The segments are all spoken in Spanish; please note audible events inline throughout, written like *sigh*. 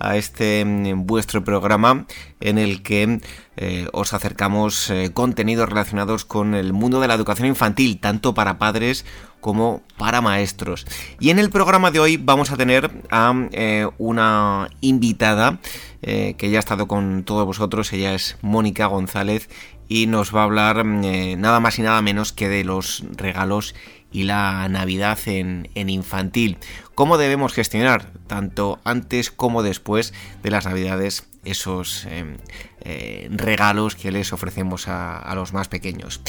a este mm, vuestro programa en el que eh, os acercamos eh, contenidos relacionados con el mundo de la educación infantil, tanto para padres como para maestros. Y en el programa de hoy vamos a tener a eh, una invitada que ya ha estado con todos vosotros, ella es Mónica González y nos va a hablar nada más y nada menos que de los regalos y la Navidad en, infantil. ¿Cómo debemos gestionar, tanto antes como después de las Navidades, esos em, eh, regalos que les ofrecemos a, los más pequeños?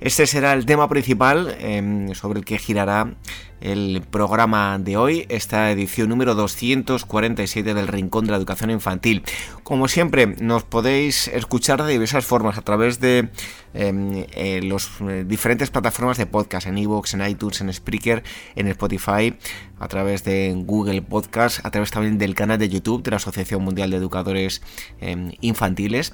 Este será el tema principal em, sobre el que girará el programa de hoy, esta edición número 247 del Rincón de la Educación Infantil. Como siempre, nos podéis escuchar de diversas formas a través de em, eh, las eh, diferentes plataformas de podcast, en iVoox, en iTunes, en Spreaker, en Spotify, a través de Google Podcast, a través también del canal de YouTube de la Asociación Mundial de Educadores em, Infantiles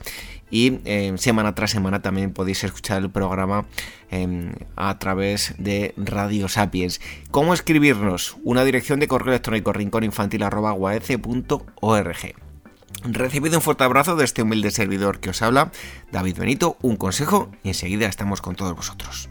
y em, semana tras semana también podéis escuchar el programa em, a través de Radio Sapiens. ¿Cómo escribirnos? Una dirección de correo electrónico rincóninfantil.org. Recibido un fuerte abrazo de este humilde servidor que os habla, David Benito, un consejo y enseguida estamos con todos vosotros.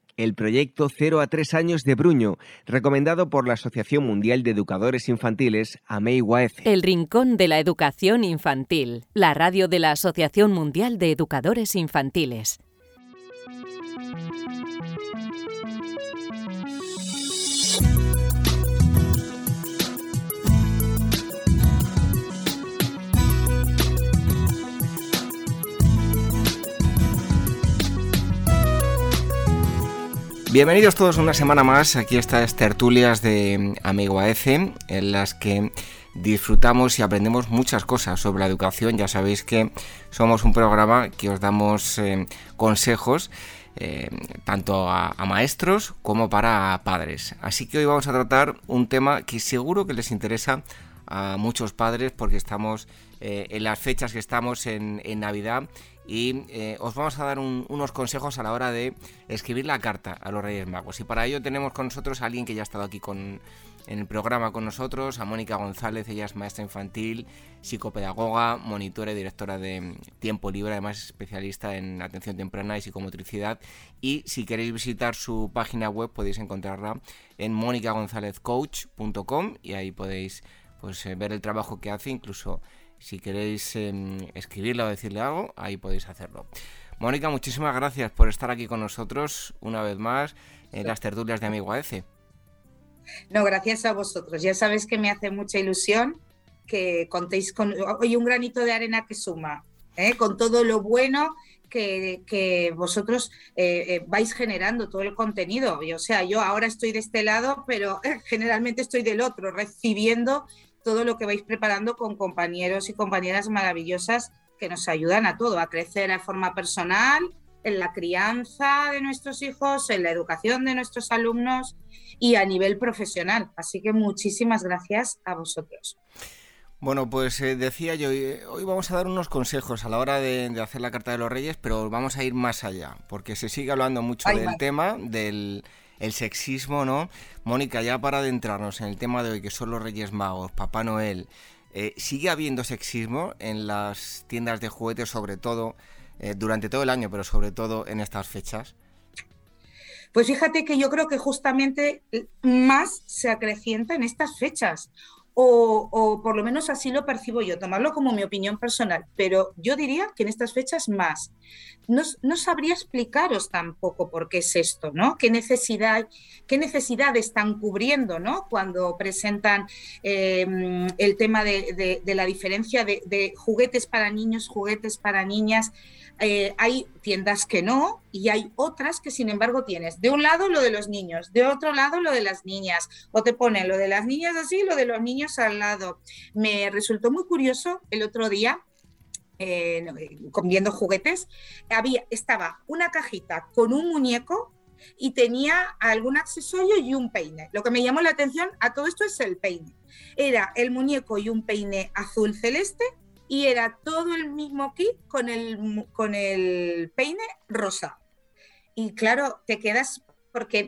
El proyecto 0 a 3 años de Bruño, recomendado por la Asociación Mundial de Educadores Infantiles, AMEIWAEF. El Rincón de la Educación Infantil, la radio de la Asociación Mundial de Educadores Infantiles. Bienvenidos todos una semana más aquí estas tertulias de Amigo AF en las que disfrutamos y aprendemos muchas cosas sobre la educación. Ya sabéis que somos un programa que os damos eh, consejos eh, tanto a, maestros como para padres. Así que hoy vamos a tratar un tema que seguro que les interesa a muchos padres porque estamos eh, en las fechas que estamos en, en Navidad y eh, os vamos a dar unos consejos a la hora de escribir la carta a los Reyes Magos. Y para ello tenemos con nosotros a alguien que ya ha estado aquí con, en el programa con nosotros, a Mónica González, ella es maestra infantil, psicopedagoga, monitora y directora de Tiempo Libre, además especialista en atención temprana y psicomotricidad. Y si queréis visitar su página web podéis encontrarla en monicagonzalezcoach.com y ahí podéis pues, eh, ver el trabajo que hace, incluso si queréis em, escribirle o decirle algo, ahí podéis hacerlo. Mónica, muchísimas gracias por estar aquí con nosotros una vez más en las tertulias de Amigo AF. No, gracias a vosotros. Ya sabes que me hace mucha ilusión que contéis con hoy un granito de arena que suma, ¿eh? con todo lo bueno que, vosotros eh, eh, vais generando, todo el contenido. o sea, yo ahora estoy de este lado, pero generalmente estoy del otro, recibiendo todo lo que vais preparando con compañeros y compañeras maravillosas que nos ayudan a todo, a crecer a forma personal, en la crianza de nuestros hijos, en la educación de nuestros alumnos y a nivel profesional. Así que muchísimas gracias a vosotros. Bueno, pues eh, decía yo, eh, hoy vamos a dar unos consejos a la hora de, hacer la Carta de los Reyes, pero vamos a ir más allá, porque se sigue hablando mucho del tema, del sexismo, ¿no? Mónica, ya para adentrarnos en el tema de hoy, que son los Reyes Magos, Papá Noel, eh, ¿sigue habiendo sexismo en las tiendas de juguetes, sobre todo durante todo el año, pero sobre todo en estas fechas? Pues fíjate que yo creo que justamente más se acrecienta en estas fechas o, por lo menos así lo percibo yo, tomarlo como mi opinión personal, pero yo diría que en estas fechas más. No, sabría explicaros tampoco por qué es esto, ¿no? ¿Qué necesidad, qué necesidad están cubriendo, ¿no? Cuando presentan em, el tema de, la diferencia de juguetes para niños, juguetes para niñas. Eh, hay tiendas que no y hay otras que sin embargo tienes de un lado lo de los niños, de otro lado lo de las niñas, o te ponen lo de las niñas así, lo de los niños al lado. Me resultó muy curioso el otro día eh, viendo juguetes, había, estaba una cajita con un muñeco y tenía algún accesorio y un peine. Lo que me llamó la atención a todo esto es el peine. Era el muñeco y un peine azul celeste y era todo el mismo kit con el, con el peine rosa. Y claro, te quedas, porque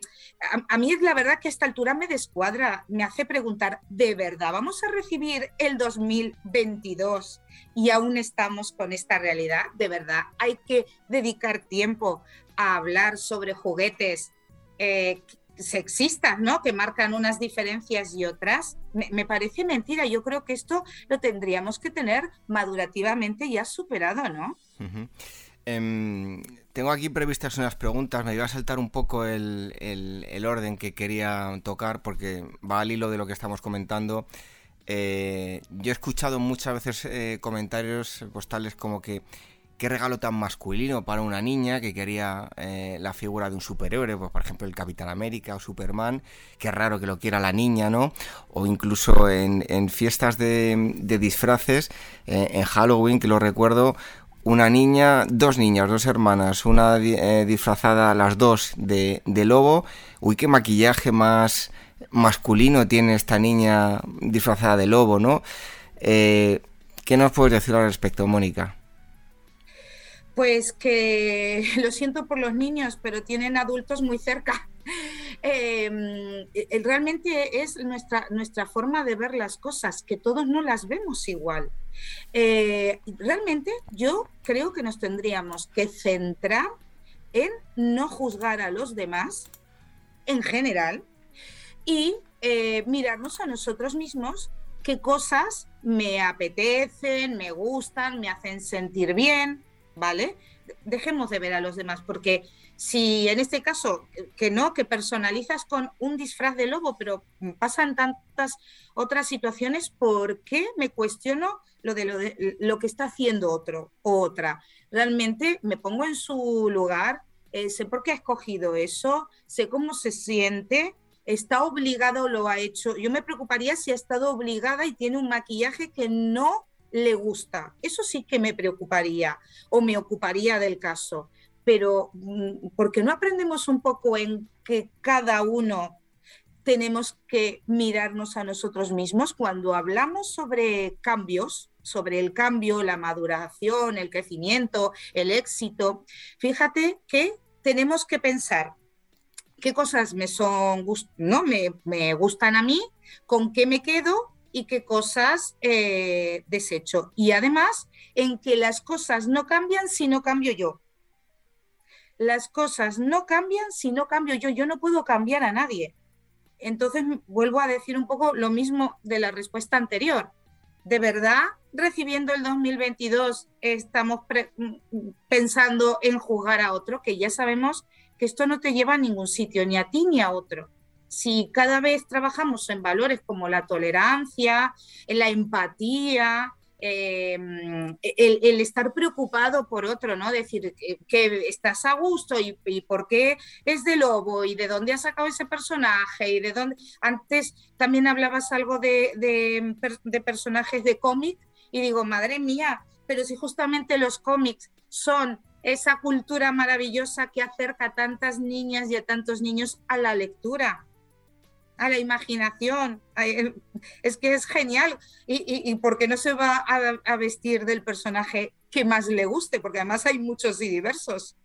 a, mí es la verdad que a esta altura me descuadra, me hace preguntar, ¿de verdad vamos a recibir el 2022 y aún estamos con esta realidad? ¿De verdad hay que dedicar tiempo a hablar sobre juguetes eh, sexistas, ¿no? Que marcan unas diferencias y otras. Me, parece mentira. Yo creo que esto lo tendríamos que tener madurativamente ya superado, ¿no? Em, tengo aquí previstas unas preguntas. Me iba a saltar un poco el, orden que quería tocar porque va al hilo de lo que estamos comentando. Eh, yo he escuchado muchas veces eh, comentarios postales como que qué regalo tan masculino para una niña que quería eh, la figura de un superhéroe, pues, por ejemplo el Capitán América o Superman, qué raro que lo quiera la niña, ¿no? O incluso en, fiestas de, disfraces, eh, en Halloween, que lo recuerdo, una niña, dos niñas, dos hermanas, una eh, disfrazada, las dos de, de, lobo. Uy, qué maquillaje más masculino tiene esta niña disfrazada de lobo, ¿no? ¿Qué nos puedes decir al respecto, Mónica? Pues que *laughs* lo siento por los niños, pero tienen adultos muy cerca. Em, eh, realmente es nuestra, nuestra forma de ver las cosas, que todos no las vemos igual. Eh, realmente yo creo que nos tendríamos que centrar en no juzgar a los demás en general y eh, mirarnos a nosotros mismos qué cosas me apetecen, me gustan, me hacen sentir bien, ¿vale? Dejemos de ver a los demás, porque si en este caso, que no, que personalizas con un disfraz de lobo, pero pasan tantas otras situaciones, ¿por qué me cuestiono lo de lo, de, lo que está haciendo otro o otra? Realmente me pongo en su lugar, eh, sé por qué ha escogido eso, sé cómo se siente, está obligado lo ha hecho. Yo me preocuparía si ha estado obligada y tiene un maquillaje que no le gusta. Eso sí que me preocuparía o me ocuparía del caso. Pero mm, porque no aprendemos un poco en que cada uno tenemos que mirarnos a nosotros mismos cuando hablamos sobre cambios, sobre el cambio, la maduración, el crecimiento, el éxito. Fíjate que tenemos que pensar qué cosas me son no me, me gustan a mí, con qué me quedo y qué cosas eh, desecho. Y además, en que las cosas no cambian si no cambio yo. Las cosas no cambian si no cambio yo. Yo no puedo cambiar a nadie. Entonces, vuelvo a decir un poco lo mismo de la respuesta anterior. ¿De verdad, recibiendo el 2022, estamos pensando en juzgar a otro? Que ya sabemos que esto no te lleva a ningún sitio, ni a ti ni a otro si cada vez trabajamos en valores como la tolerancia, la empatía, em, el, estar preocupado por otro, ¿no? Decir que, estás a gusto y, por qué es de lobo y de dónde ha sacado ese personaje y de dónde. Antes también hablabas algo de, de personajes de cómic y digo, madre mía, pero si justamente los cómics son esa cultura maravillosa que acerca a tantas niñas y a tantos niños a la lectura, a la imaginación. Es que es genial. ¿Y, y, por qué no se va a, vestir del personaje que más le guste? Porque además hay muchos y diversos.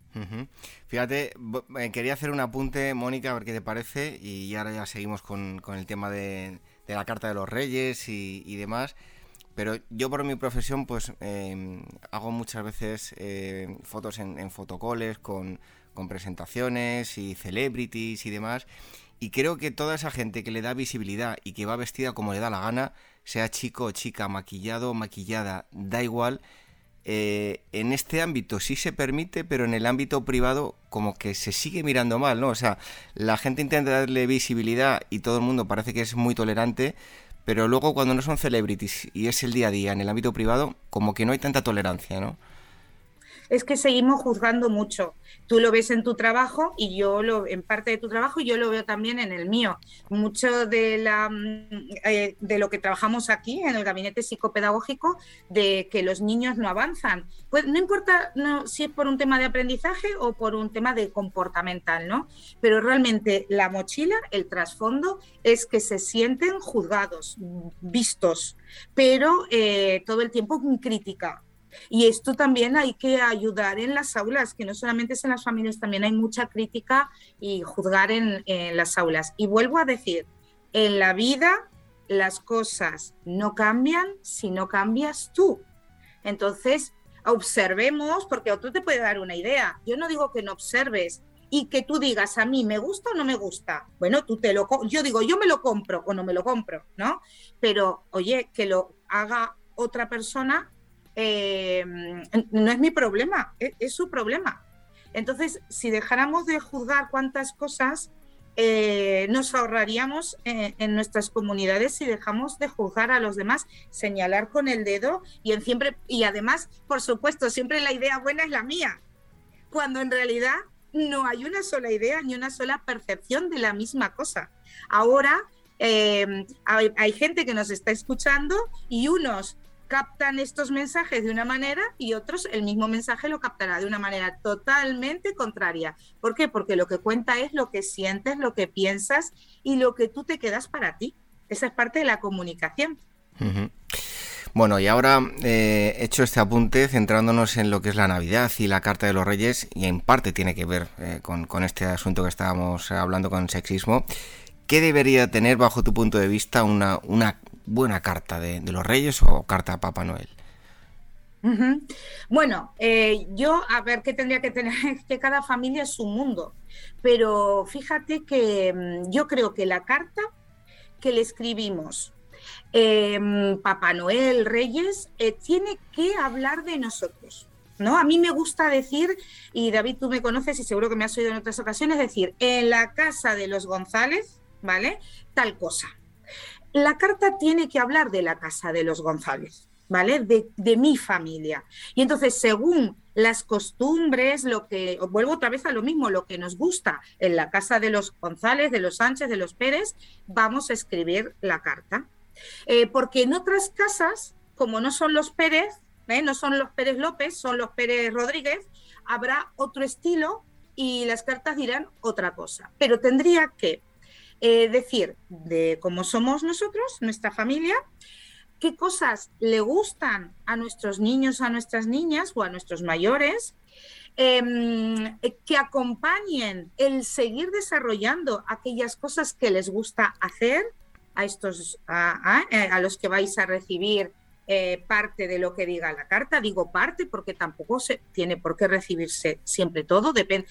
Fíjate, eh, quería hacer un apunte, Mónica, a ver qué te parece, y ahora ya seguimos con, el tema de, la Carta de los Reyes y demás. Pero yo por mi profesión pues em, hago muchas veces eh, fotos en, en fotocoles con, presentaciones y celebrities y demás. Y creo que toda esa gente que le da visibilidad y que va vestida como le da la gana, sea chico o chica, maquillado o maquillada, da igual. Eh, en este ámbito sí se permite, pero en el ámbito privado como que se sigue mirando mal, ¿no? O sea, la gente intenta darle visibilidad y todo el mundo parece que es muy tolerante, pero luego cuando no son celebrities y es el día a día en el ámbito privado, como que no hay tanta tolerancia, ¿no? Es que seguimos juzgando mucho. Tú lo ves en tu trabajo y yo lo en parte de tu trabajo y yo lo veo también en el mío. Mucho de la mm, eh, de lo que trabajamos aquí en el gabinete psicopedagógico de que los niños no avanzan. Pues no importa si es por un tema de aprendizaje o por un tema de comportamental, ¿no? Pero realmente la mochila, el trasfondo es que se sienten juzgados, vistos, pero eh, todo el tiempo con crítica y esto también hay que ayudar en las aulas, que no solamente es en las familias, también hay mucha crítica y juzgar en, las aulas. Y vuelvo a decir, en la vida las cosas no cambian si no cambias tú. Entonces, observemos, porque otro te puede dar una idea. Yo no digo que no observes y que tú digas a mí me gusta o no me gusta. Bueno, tú te lo yo digo, yo me lo compro o no me lo compro, ¿no? Pero oye, que lo haga otra persona eh, no es mi problema, es, su problema. Entonces, si dejáramos de juzgar cuántas cosas, eh, nos ahorraríamos eh, en nuestras comunidades si dejamos de juzgar a los demás, señalar con el dedo y, en siempre, y además, por supuesto, siempre la idea buena es la mía, cuando en realidad no hay una sola idea ni una sola percepción de la misma cosa. Ahora hay, hay, gente que nos está escuchando y unos captan estos mensajes de una manera y otros el mismo mensaje lo captará de una manera totalmente contraria. ¿Por qué? Porque lo que cuenta es lo que sientes, lo que piensas y lo que tú te quedas para ti. Esa es parte de la comunicación. Bueno, y ahora eh, hecho este apunte, centrándonos en lo que es la Navidad y la Carta de los Reyes, y en parte tiene que ver eh, con, con, este asunto que estábamos hablando con sexismo, ¿qué debería tener, bajo tu punto de vista, una, una buena carta de, los Reyes o carta a Papá Noel? Bueno, eh, yo a ver qué tendría que tener, *laughs* que cada familia es su mundo, pero fíjate que mm, yo creo que la carta que le escribimos, em, Papá Noel, Reyes, eh, tiene que hablar de nosotros. ¿No? A mí me gusta decir, y David, tú me conoces y seguro que me has oído en otras ocasiones, decir, en la casa de los González, ¿vale? Tal cosa la carta tiene que hablar de la casa de los González, ¿vale? De, mi familia. Y entonces, según las costumbres, lo que, vuelvo otra vez a lo mismo, lo que nos gusta en la casa de los González, de los Sánchez, de los Pérez, vamos a escribir la carta. Eh, porque en otras casas, como no son los Pérez, ¿eh? no son los Pérez López, son los Pérez Rodríguez, habrá otro estilo y las cartas dirán otra cosa. Pero tendría que eh, decir de cómo somos nosotros, nuestra familia, qué cosas le gustan a nuestros niños, a nuestras niñas o a nuestros mayores, em, que acompañen el seguir desarrollando aquellas cosas que les gusta hacer a estos a los que vais a recibir eh, parte de lo que diga la carta. Digo parte porque tampoco se tiene por qué recibirse siempre todo, depende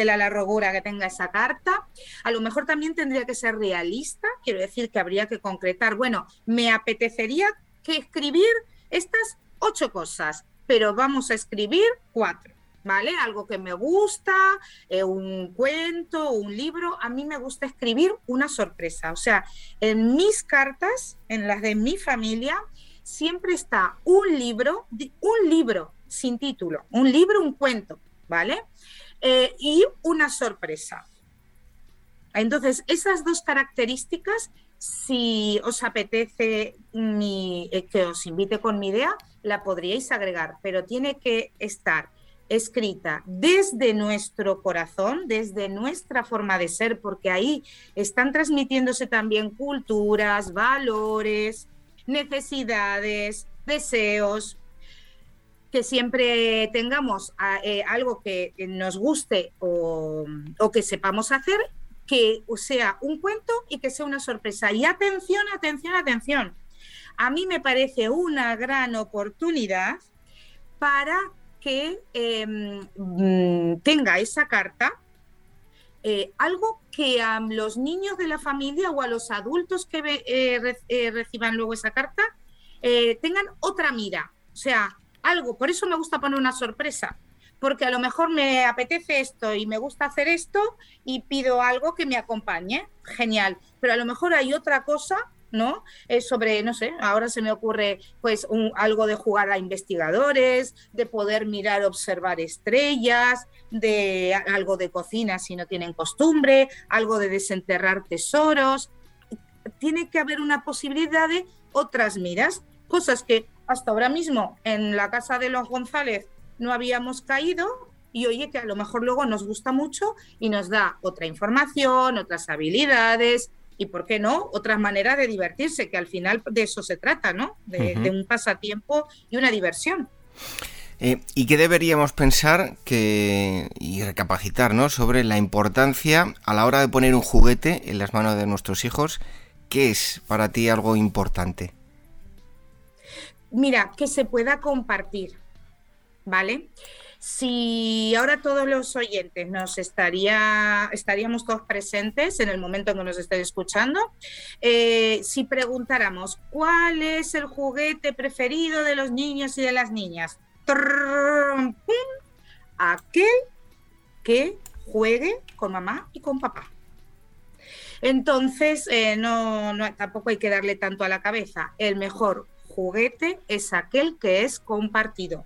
de la largura que tenga esa carta. A lo mejor también tendría que ser realista, quiero decir que habría que concretar, bueno, me apetecería que escribir estas ocho cosas, pero vamos a escribir cuatro. ¿vale? Algo que me gusta, eh, un cuento, un libro. A mí me gusta escribir una sorpresa. O sea, en mis cartas, en las de mi familia, siempre está un libro, un libro sin título, un libro, un cuento, ¿vale? Eh, y una sorpresa. Entonces, esas dos características, si os apetece eh, que os invite con mi idea, la podríais agregar, pero tiene que estar escrita desde nuestro corazón, desde nuestra forma de ser, porque ahí están transmitiéndose también culturas, valores, necesidades, deseos, que siempre tengamos eh, algo que nos guste o, o, que sepamos hacer, que sea un cuento y que sea una sorpresa. Y atención, atención, atención. A mí me parece una gran oportunidad para que em, mm, tenga esa carta eh, algo que a los niños de la familia o a los adultos que eh, eh, reciban luego esa carta tengan otra mira. O sea, algo, por eso me gusta poner una sorpresa, porque a lo mejor me apetece esto y me gusta hacer esto y pido algo que me acompañe, genial, pero a lo mejor hay otra cosa ¿no? Es sobre, no sé, ahora se me ocurre pues algo de jugar a investigadores, de poder mirar, observar estrellas, de algo de cocina si no tienen costumbre, algo de desenterrar tesoros. Tiene que haber una posibilidad de otras miras, cosas que hasta ahora mismo en la casa de los González no habíamos caído y oye que a lo mejor luego nos gusta mucho y nos da otra información, otras habilidades, y, ¿por qué no?, otras maneras de divertirse, que al final de eso se trata, ¿no? De, un pasatiempo y una diversión. Eh, ¿Y qué deberíamos pensar que, y recapacitar ¿no? sobre la importancia a la hora de poner un juguete en las manos de nuestros hijos? ¿Qué es para ti algo importante? Mira, que se pueda compartir, ¿vale? Si ahora todos los oyentes nos estaría, estaríamos todos presentes en el momento en que nos estén escuchando, eh, si preguntáramos cuál es el juguete preferido de los niños y de las niñas, aquel que juegue con mamá y con papá. Entonces, eh, no, tampoco hay que darle tanto a la cabeza. El mejor juguete es aquel que es compartido.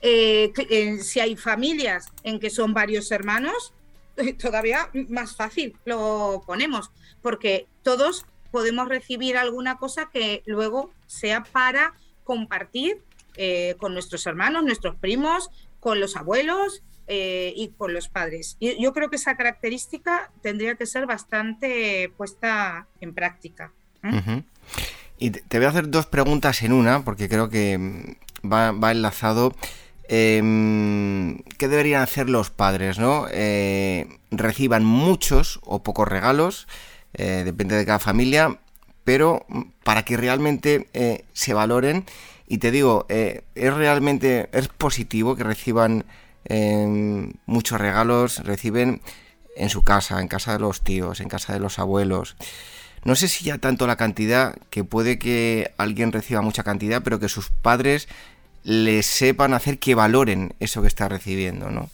Eh, eh, si hay familias en que son varios hermanos, *laughs* todavía más fácil lo ponemos, porque todos podemos recibir alguna cosa que luego sea para compartir eh, con nuestros hermanos, nuestros primos, con los abuelos y con los padres. Yo creo que esa característica tendría que ser bastante puesta en práctica. Y te voy a hacer dos preguntas en una, porque creo que va, enlazado. Em, ¿Qué deberían hacer los padres? ¿no? Eh, reciban muchos o pocos regalos, eh, depende de cada familia, pero para que realmente eh, se valoren. Y te digo, es realmente es positivo que reciban em, muchos regalos, reciben en su casa, en casa de los tíos, en casa de los abuelos. No sé si ya tanto la cantidad, que puede que alguien reciba mucha cantidad, pero que sus padres les sepan hacer que valoren eso que está recibiendo, ¿no?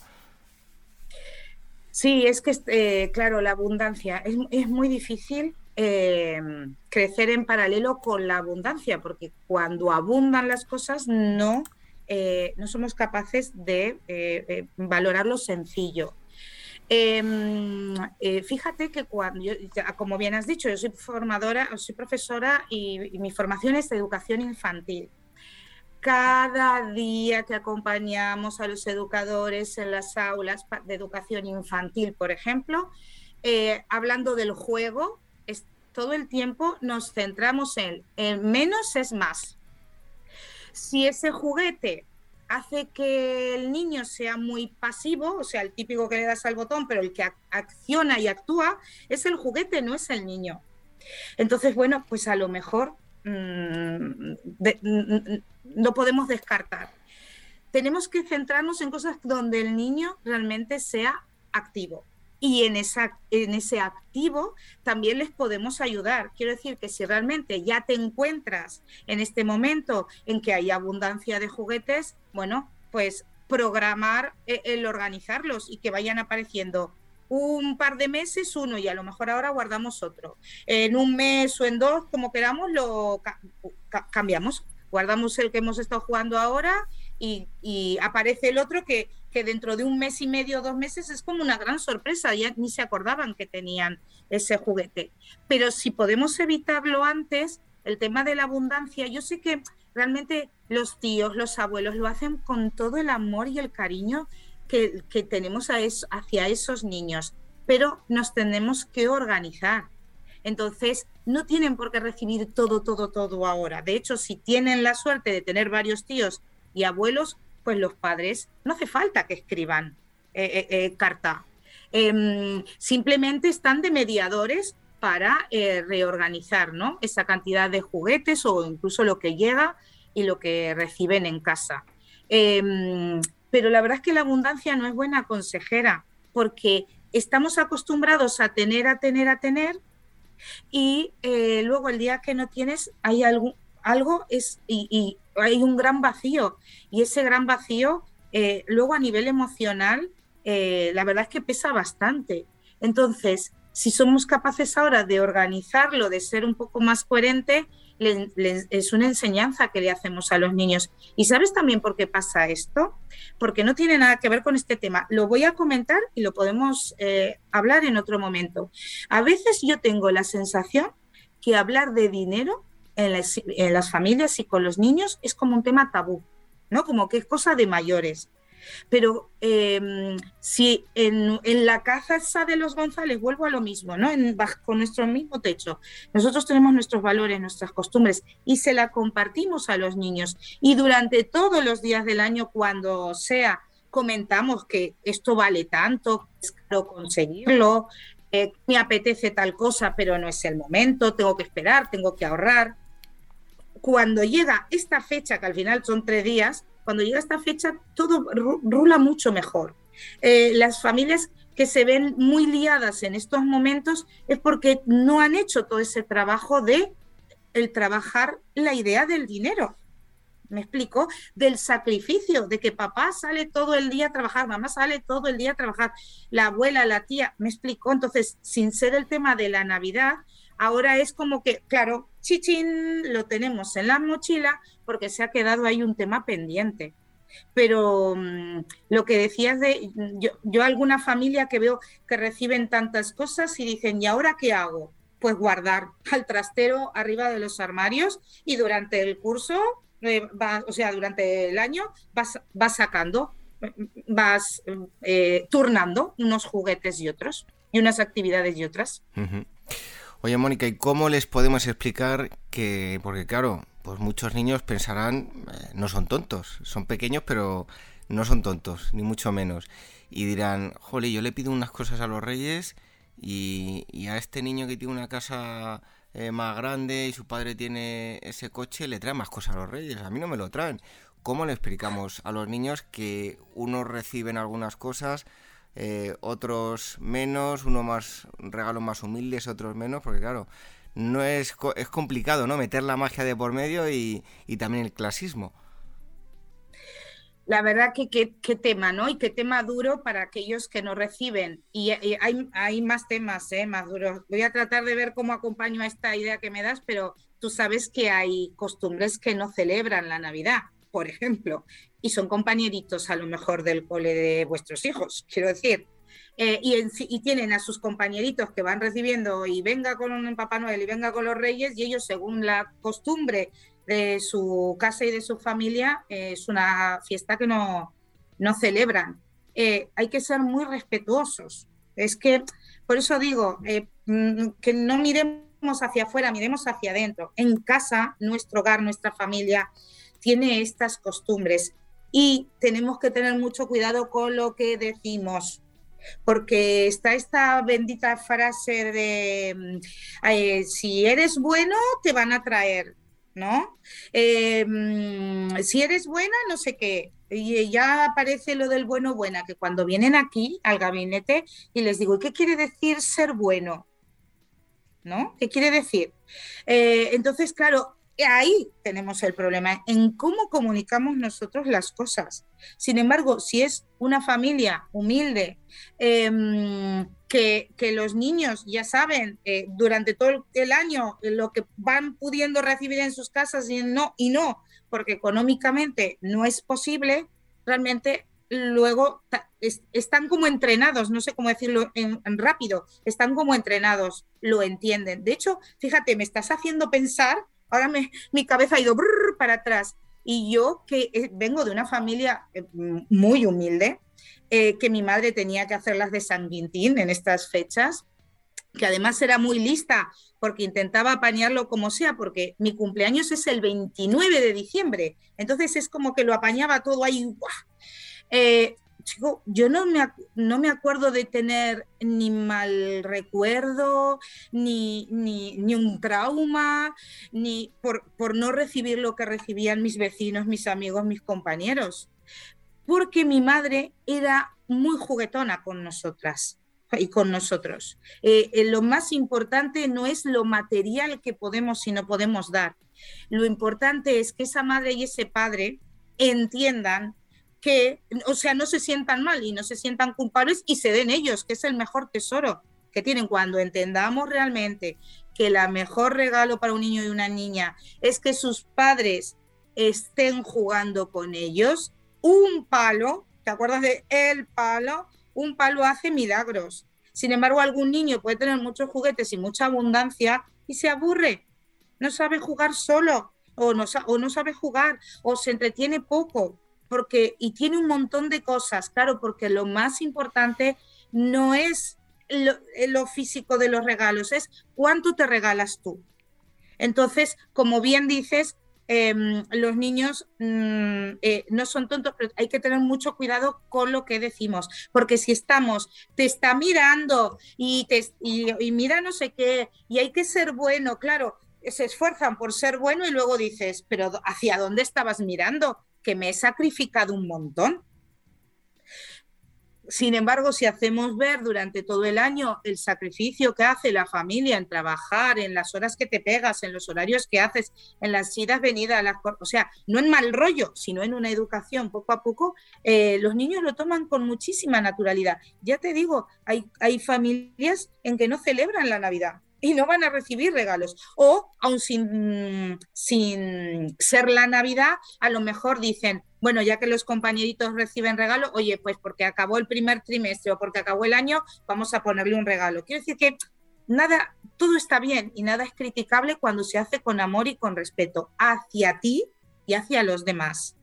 Sí, es que, eh, claro, la abundancia es, muy difícil eh, crecer en paralelo con la abundancia, porque cuando abundan las cosas no, eh, no somos capaces de valorar lo sencillo. Em, fíjate que cuando, como bien has dicho, yo soy formadora, soy profesora y mi formación es de educación infantil cada día que acompañamos a los educadores en las aulas de educación infantil, por ejemplo, eh, hablando del juego, es, todo el tiempo nos centramos en, en menos es más. Si ese juguete hace que el niño sea muy pasivo, o sea, el típico que le das al botón, pero el que acciona y actúa, es el juguete, no es el niño. Entonces, bueno, pues a lo mejor Mm, no podemos descartar. Tenemos que centrarnos en cosas donde el niño realmente sea activo. Y en, en ese activo también les podemos ayudar. Quiero decir que si realmente ya te encuentras en este momento en que hay abundancia de juguetes, bueno, pues programar eh, el organizarlos y que vayan apareciendo un par de meses uno y a lo mejor ahora guardamos otro. En un mes o en dos, como queramos, lo cambiamos. Guardamos el que hemos estado jugando ahora y, aparece el otro que, que, dentro de un mes y medio dos meses es como una gran sorpresa. Ya ni se acordaban que tenían ese juguete. Pero si podemos evitarlo antes, el tema de la abundancia, yo sé que realmente los tíos, los abuelos lo hacen con todo el amor y el cariño que, tenemos hacia esos niños, pero nos tenemos que organizar. Entonces, no tienen por qué recibir todo, todo, todo ahora. De hecho, si tienen la suerte de tener varios tíos y abuelos, pues los padres no hace falta que escriban eh, eh, eh, carta. Em, simplemente están de mediadores para reorganizar ¿no? esa cantidad de juguetes o incluso lo que llega y lo que reciben en casa. Em, pero la verdad es que la abundancia no es buena consejera, porque estamos acostumbrados a tener, a tener, a tener, y luego el día que no tienes hay algo, algo es, y, hay un gran vacío, y ese gran vacío, eh, luego a nivel emocional, eh, la verdad es que pesa bastante. Entonces, si somos capaces ahora de organizarlo, de ser un poco más coherente, es una enseñanza que le hacemos a los niños. ¿Y sabes también por qué pasa esto? Porque no tiene nada que ver con este tema. Lo voy a comentar y lo podemos eh, hablar en otro momento. A veces yo tengo la sensación que hablar de dinero en las, familias y con los niños es como un tema tabú, ¿no? Como que es cosa de mayores. Pero em, si en, la casa de los González, vuelvo a lo mismo, ¿no? En, bajo nuestro mismo techo, nosotros tenemos nuestros valores, nuestras costumbres y se la compartimos a los niños. Y durante todos los días del año, cuando sea, comentamos que esto vale tanto, es caro conseguirlo, eh, me apetece tal cosa, pero no es el momento, tengo que esperar, tengo que ahorrar. Cuando llega esta fecha, que al final son tres días, cuando llega esta fecha todo rula mucho mejor. Eh, las familias que se ven muy liadas en estos momentos es porque no han hecho todo ese trabajo de el trabajar la idea del dinero. ¿Me explico? Del sacrificio, de que papá sale todo el día a trabajar, mamá sale todo el día a trabajar, la abuela, la tía, ¿me explico? Entonces, sin ser el tema de la Navidad, ahora es como que, claro, chichín, lo tenemos en la mochila porque se ha quedado ahí un tema pendiente. Pero mm, lo que decías de, yo, yo alguna familia que veo que reciben tantas cosas y dicen, ¿y ahora qué hago? Pues guardar al trastero arriba de los armarios y durante el curso, eh, o sea, durante el año vas, vas sacando, vas eh, turnando unos juguetes y otros, y unas actividades y otras. Oye, Mónica, ¿y cómo les podemos explicar que, porque claro, pues muchos niños pensarán, eh, no son tontos, son pequeños, pero no son tontos, ni mucho menos. Y dirán, jole, yo le pido unas cosas a los reyes y, a este niño que tiene una casa eh, más grande y su padre tiene ese coche, le trae más cosas a los reyes. A mí no me lo traen. ¿Cómo le explicamos a los niños que unos reciben algunas cosas, eh, otros menos, uno más regalos más humildes, otros menos, porque claro, no es, es complicado, ¿no? Meter la magia de por medio y, también el clasismo. La verdad que qué tema, ¿no? Y qué tema duro para aquellos que no reciben. Y, hay, hay, más temas, ¿eh? Más duros. Voy a tratar de ver cómo acompaño a esta idea que me das, pero tú sabes que hay costumbres que no celebran la Navidad, por ejemplo y son compañeritos a lo mejor del cole de vuestros hijos, quiero decir. Eh, y, tienen a sus compañeritos que van recibiendo y venga con un Papá Noel y venga con los Reyes y ellos según la costumbre de su casa y de su familia eh, es una fiesta que no, no celebran. Eh, hay que ser muy respetuosos. Es que, por eso digo, mm, que no miremos hacia afuera, miremos hacia adentro. En casa, nuestro hogar, nuestra familia tiene estas costumbres y tenemos que tener mucho cuidado con lo que decimos. Porque está esta bendita frase de mm, si eres bueno, te van a traer, ¿no? Eh, mm, si eres buena, no sé qué. Y ya aparece lo del bueno, buena, que cuando vienen aquí al gabinete y les digo, ¿qué quiere decir ser bueno? ¿No? ¿Qué quiere decir? Eh, entonces, claro, ahí tenemos el problema, en cómo comunicamos nosotros las cosas. Sin embargo, si es una familia humilde, em, que, los niños ya saben eh, durante todo el año lo que van pudiendo recibir en sus casas y no, y no, porque económicamente no es posible, realmente luego están como entrenados, no sé cómo decirlo en, rápido, están como entrenados, lo entienden. De hecho, fíjate, me estás haciendo pensar ahora mi cabeza ha ido para atrás. Y yo que eh, vengo de una familia eh, muy humilde, eh, que mi madre tenía que hacer las de San Quintín en estas fechas, que además era muy lista porque intentaba apañarlo como sea, porque mi cumpleaños es el 29 de diciembre, entonces es como que lo apañaba todo ahí. Yo no me, no me acuerdo de tener ni mal recuerdo, ni, ni, un trauma, ni por, por no recibir lo que recibían mis vecinos, mis amigos, mis compañeros. Porque mi madre era muy juguetona con nosotras y con nosotros. Eh, eh, lo más importante no es lo material que podemos y no podemos dar. Lo importante es que esa madre y ese padre entiendan que, o sea, no se sientan mal y no se sientan culpables y se den ellos, que es el mejor tesoro que tienen cuando entendamos realmente que el mejor regalo para un niño y una niña es que sus padres estén jugando con ellos, un palo, ¿te acuerdas de el palo? Un palo hace milagros. Sin embargo, algún niño puede tener muchos juguetes y mucha abundancia y se aburre, no sabe jugar solo o no, o no sabe jugar o se entretiene poco porque, y tiene un montón de cosas, claro, porque lo más importante no es lo, físico de los regalos, es cuánto te regalas tú. Entonces, como bien dices, em, los niños mm, eh, no son tontos, pero hay que tener mucho cuidado con lo que decimos, porque si estamos, te está mirando y, te, y mira no sé qué, y hay que ser bueno, claro, se esfuerzan por ser bueno y luego dices, pero ¿hacia dónde estabas mirando? Que me he sacrificado un montón. Sin embargo, si hacemos ver durante todo el año el sacrificio que hace la familia en trabajar, en las horas que te pegas, en los horarios que haces, en las idas, venidas, o sea, no en mal rollo, sino en una educación poco a poco, eh, los niños lo toman con muchísima naturalidad. Ya te digo, hay, hay familias en que no celebran la Navidad y no van a recibir regalos. O, aun sin, sin ser la Navidad, a lo mejor dicen, bueno, ya que los compañeritos reciben regalo, oye, pues porque acabó el primer trimestre o porque acabó el año, vamos a ponerle un regalo. Quiero decir que nada, todo está bien y nada es criticable cuando se hace con amor y con respeto hacia ti y hacia los demás.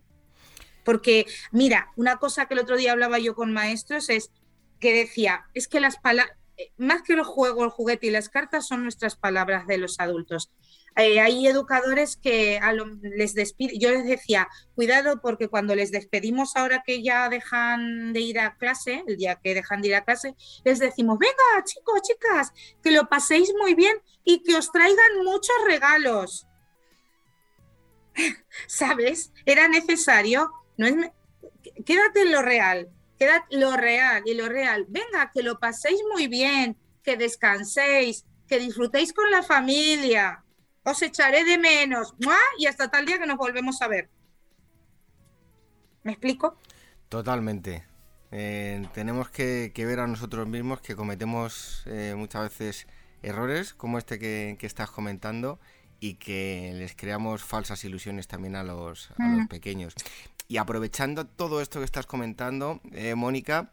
Porque, mira, una cosa que el otro día hablaba yo con maestros es que decía, es que las palabras, más que los juegos, el juguete y las cartas son nuestras palabras de los adultos. Eh, hay educadores que les despiden, yo les decía, cuidado porque cuando les despedimos ahora que ya dejan de ir a clase, el día que dejan de ir a clase, les decimos, venga chicos, chicas, que lo paséis muy bien y que os traigan muchos regalos. *laughs* ¿Sabes? Era necesario, no es, quédate en lo real, queda lo real y lo real. Venga, que lo paséis muy bien, que descanséis, que disfrutéis con la familia. Os echaré de menos. Y hasta tal día que nos volvemos a ver. ¿Me explico? Totalmente. Eh, tenemos que, ver a nosotros mismos que cometemos eh, muchas veces errores como este que, estás comentando y que les creamos falsas ilusiones también a los, a los pequeños. Y aprovechando todo esto que estás comentando, eh, Mónica,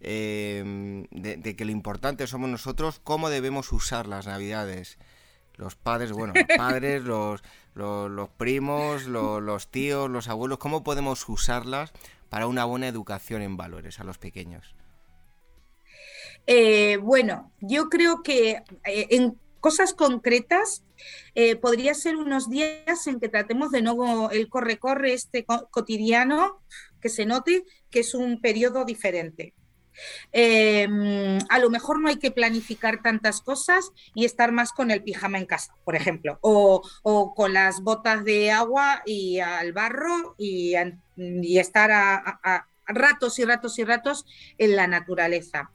em, de, que lo importante somos nosotros, ¿cómo debemos usar las navidades? Los padres, bueno, los *laughs* padres, los, los, primos, los, tíos, los abuelos, ¿cómo podemos usarlas para una buena educación en valores a los pequeños? Eh, bueno, yo creo que eh, en cosas concretas, eh, podría ser unos días en que tratemos de nuevo el corre-corre este cotidiano, que se note que es un periodo diferente. Em, a lo mejor no hay que planificar tantas cosas y estar más con el pijama en casa, por ejemplo, o, con las botas de agua y al barro y, estar a, ratos y ratos y ratos en la naturaleza.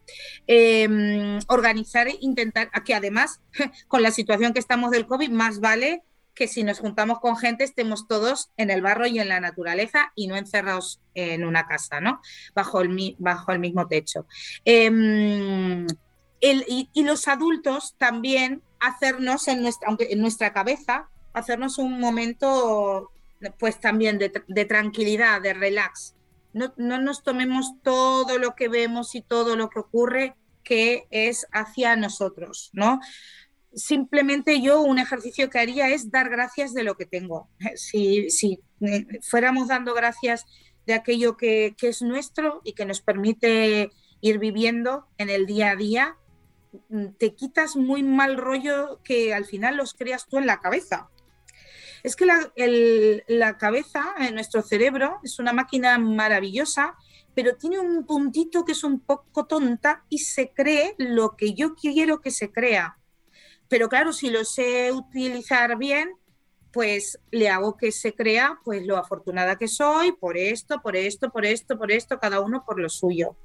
Em, organizar, intentar, que además *laughs* con la situación que estamos del COVID, más vale que si nos juntamos con gente estemos todos en el barro y en la naturaleza y no encerrados en una casa, ¿no? Bajo el, bajo el mismo techo. Em, y, los adultos también hacernos en nuestra, aunque en nuestra cabeza, hacernos un momento pues también de, tranquilidad, de relax. No, no, nos tomemos todo lo que vemos y todo lo que ocurre que es hacia nosotros, ¿no? simplemente yo un ejercicio que haría es dar gracias de lo que tengo. *laughs* Si, si eh, fuéramos dando gracias de aquello que, es nuestro y que nos permite ir viviendo en el día a día, mm, te quitas muy mal rollo que al final los creas tú en la cabeza. Es que la, cabeza, en nuestro cerebro, es una máquina maravillosa, pero tiene un puntito que es un poco tonta y se cree lo que yo quiero que se crea. Pero claro, si lo sé utilizar bien, pues le hago que se crea pues lo afortunada que soy por esto, por esto, por esto, por esto, cada uno por lo suyo.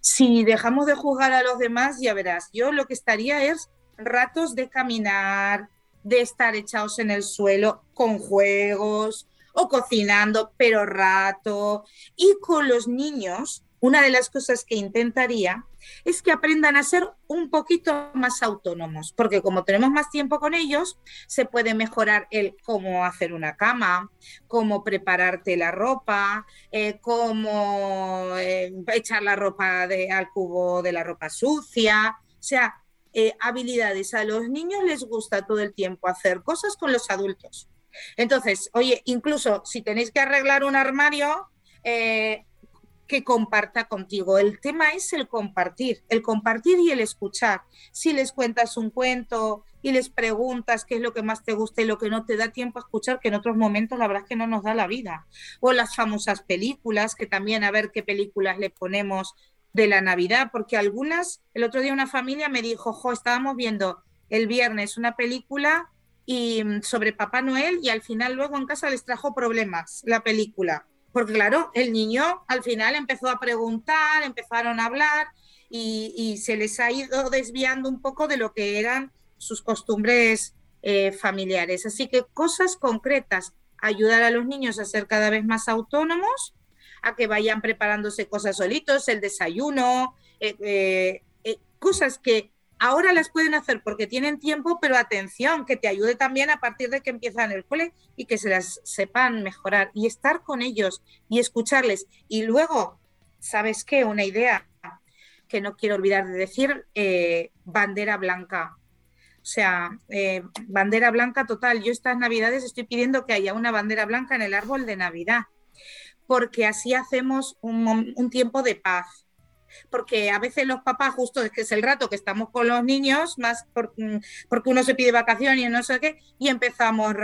Si dejamos de juzgar a los demás, ya verás, yo lo que estaría es ratos de caminar, de estar echados en el suelo con juegos o cocinando, pero rato. Y con los niños, una de las cosas que intentaría es que aprendan a ser un poquito más autónomos, porque como tenemos más tiempo con ellos, se puede mejorar el cómo hacer una cama, cómo prepararte la ropa, eh, cómo eh, echar la ropa al cubo de la ropa sucia, o sea, eh, habilidades. A los niños les gusta todo el tiempo hacer cosas con los adultos. Entonces, oye, incluso si tenéis que arreglar un armario, que comparta contigo. El tema es el compartir, el compartir y el escuchar. Si les cuentas un cuento y les preguntas qué es lo que más te gusta y lo que no te da tiempo a escuchar, que en otros momentos la verdad es que no nos da la vida. O las famosas películas, que también a ver qué películas le ponemos de la Navidad, porque algunas, el otro día una familia me dijo, jo, estábamos viendo el viernes una película y mm, sobre Papá Noel y al final luego en casa les trajo problemas la película porque claro, el niño al final empezó a preguntar, empezaron a hablar y, se les ha ido desviando un poco de lo que eran sus costumbres eh, familiares. Así que cosas concretas, ayudar a los niños a ser cada vez más autónomos, a que vayan preparándose cosas solitos, el desayuno, eh, eh, cosas que Ahora las pueden hacer porque tienen tiempo, pero atención, que te ayude también a partir de que empiezan el cole y que se las sepan mejorar y estar con ellos y escucharles. Y luego, ¿sabes qué? Una idea que no quiero olvidar de decir, eh, bandera blanca. O sea, eh, bandera blanca total. Yo estas navidades estoy pidiendo que haya una bandera blanca en el árbol de Navidad, porque así hacemos un tiempo de paz porque a veces los papás, justo es que es el rato que estamos con los niños, más mm, porque uno se pide vacaciones y no sé qué, y empezamos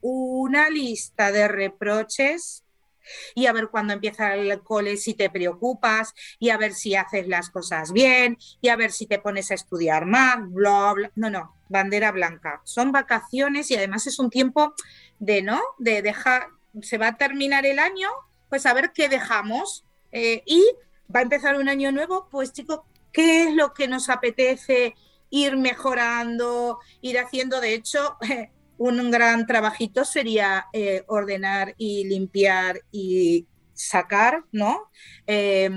una lista de reproches y a ver cuando empieza el cole si te preocupas y a ver si haces las cosas bien y a ver si te pones a estudiar más, bla, bla. No, no, bandera blanca. Son vacaciones y además es un tiempo de, ¿no? De dejar, se va a terminar el año, pues a ver qué dejamos eh, y va a empezar un año nuevo, pues chicos, ¿qué es lo que nos apetece ir mejorando, ir haciendo? De hecho, *laughs* un gran trabajito sería eh, ordenar y limpiar y sacar, ¿no? Eh,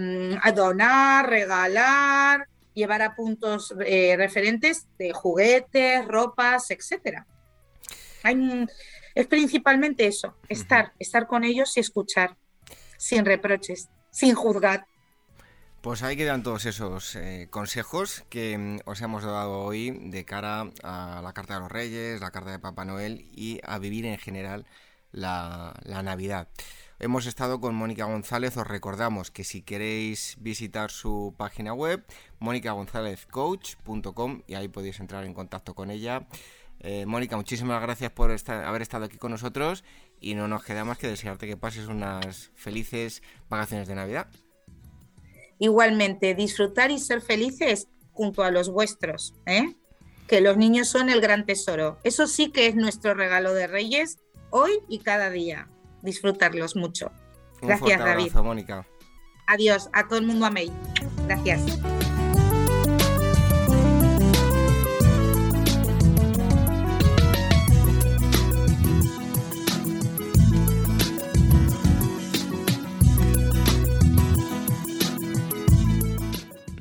donar, regalar, llevar a puntos eh, referentes de juguetes, ropas, etcétera. Es principalmente eso, estar, estar con ellos y escuchar, sin reproches, sin juzgar. Pues ahí quedan todos esos eh, consejos que mm, os hemos dado hoy de cara a la Carta de los Reyes, la Carta de Papá Noel y a vivir en general la, Navidad. Hemos estado con Mónica González, os recordamos que si queréis visitar su página web, monicagonzalezcoach.com y ahí podéis entrar en contacto con ella. Eh, Mónica, muchísimas gracias por haber estado aquí con nosotros y no nos queda más que desearte que pases unas felices vacaciones de Navidad. Igualmente, disfrutar y ser felices junto a los vuestros, ¿eh? que los niños son el gran tesoro. Eso sí que es nuestro regalo de Reyes hoy y cada día. Disfrutarlos mucho. Gracias, David. Mónica. Adiós, a todo el mundo amén. Gracias.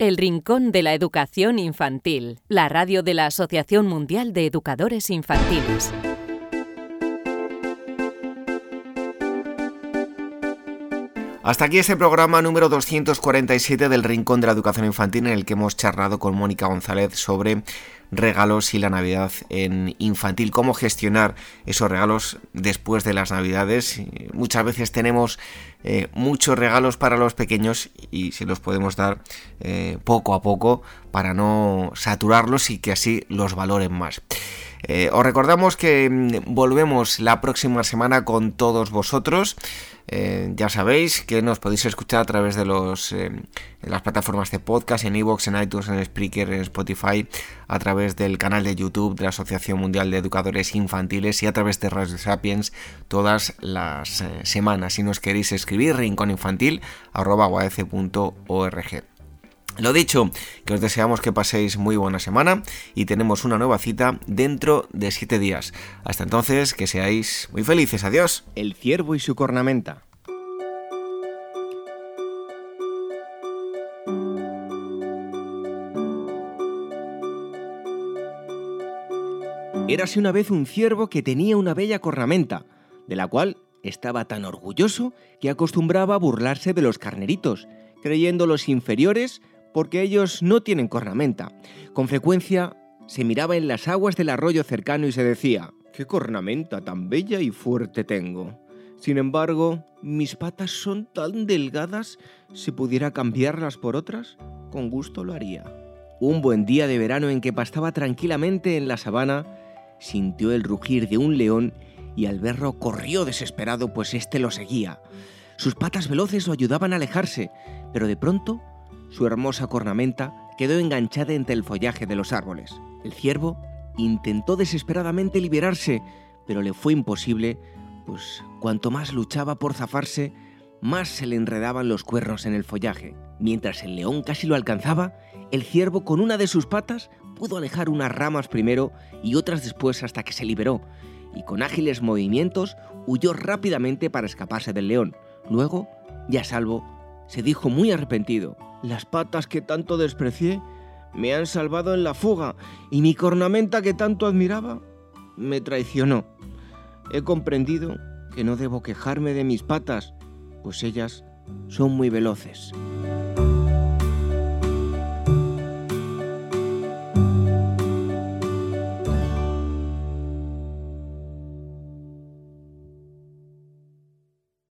El Rincón de la Educación Infantil, la radio de la Asociación Mundial de Educadores Infantiles. Hasta aquí este programa número 247 del Rincón de la Educación Infantil en el que hemos charlado con Mónica González sobre regalos y la Navidad en infantil, cómo gestionar esos regalos después de las Navidades. Muchas veces tenemos eh, muchos regalos para los pequeños y se los podemos dar eh, poco a poco para no saturarlos y que así los valoren más. Eh, os recordamos que mm, volvemos la próxima semana con todos vosotros. Eh, ya sabéis que nos podéis escuchar a través de los, eh, las plataformas de podcast, en iVoox, en iTunes, en Spreaker, en Spotify, a través del canal de YouTube de la Asociación Mundial de Educadores Infantiles y a través de Radio Sapiens todas las semanas. Si nos queréis escribir, rincóninfantil.org. Lo dicho, que os deseamos que paséis muy buena semana y tenemos una nueva cita dentro de 7 días. Hasta entonces, que seáis muy felices. Adiós. El ciervo y su cornamenta. Érase una vez un ciervo que tenía una bella cornamenta, de la cual estaba tan orgulloso que acostumbraba a burlarse de los carneritos, creyéndolos inferiores porque ellos no tienen cornamenta. Con frecuencia se miraba en las aguas del arroyo cercano y se decía, ¿qué cornamenta tan bella y fuerte tengo? Sin embargo, mis patas son tan delgadas, si pudiera cambiarlas por otras, con gusto lo haría. Un buen día de verano en que pastaba tranquilamente en la sabana, sintió el rugir de un león y al verlo corrió desesperado pues éste lo seguía. Sus patas veloces lo ayudaban a alejarse, pero de pronto su hermosa cornamenta quedó enganchada entre el follaje de los árboles. El ciervo intentó desesperadamente liberarse, pero le fue imposible, pues cuanto más luchaba por zafarse, más se le enredaban los cuernos en el follaje. Mientras el león casi lo alcanzaba, el ciervo con una de sus patas pudo alejar unas ramas primero y otras después hasta que se liberó, y con ágiles movimientos huyó rápidamente para escaparse del león. Luego, ya salvo, se dijo muy arrepentido, las patas que tanto desprecié me han salvado en la fuga y mi cornamenta que tanto admiraba me traicionó. He comprendido que no debo quejarme de mis patas, pues ellas son muy veloces.